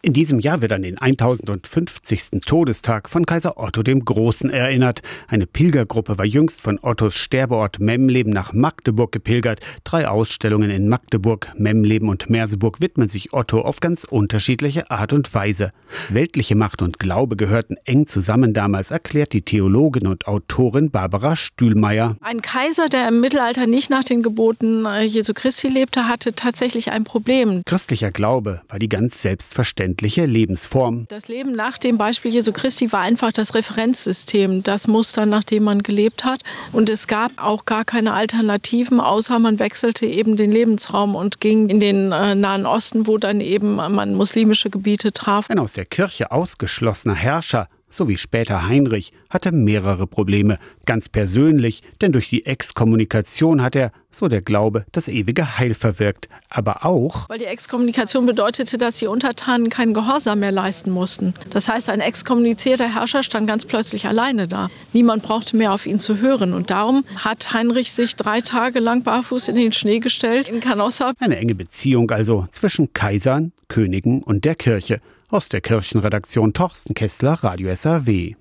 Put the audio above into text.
In diesem Jahr wird an den 1050. Todestag von Kaiser Otto dem Großen erinnert. Eine Pilgergruppe war jüngst von Ottos Sterbeort Memleben nach Magdeburg gepilgert. Drei Ausstellungen in Magdeburg, Memleben und Merseburg widmen sich Otto auf ganz unterschiedliche Art und Weise. Weltliche Macht und Glaube gehörten eng zusammen damals, erklärt die Theologin und Autorin Barbara Stühlmeier. Ein Kaiser, der im Mittelalter nicht nach den Geboten äh, Jesu Christi lebte, hatte tatsächlich ein Problem. Christlicher Glaube war die ganz selbstverständliche selbstverständliche Lebensform. Das Leben nach dem Beispiel Jesu Christi war einfach das Referenzsystem, das Muster, nach dem man gelebt hat. Und es gab auch gar keine Alternativen, außer man wechselte eben den Lebensraum und ging in den äh, Nahen Osten, wo dann eben man muslimische Gebiete traf. Ein aus der Kirche ausgeschlossener Herrscher so wie später Heinrich, hatte mehrere Probleme, ganz persönlich, denn durch die Exkommunikation hat er, so der Glaube, das ewige Heil verwirkt, aber auch, weil die Exkommunikation bedeutete, dass die Untertanen keinen Gehorsam mehr leisten mussten. Das heißt, ein exkommunizierter Herrscher stand ganz plötzlich alleine da. Niemand brauchte mehr auf ihn zu hören und darum hat Heinrich sich drei Tage lang barfuß in den Schnee gestellt in Canossa. Eine enge Beziehung also zwischen Kaisern, Königen und der Kirche. Aus der Kirchenredaktion Torsten Kessler, Radio SAW.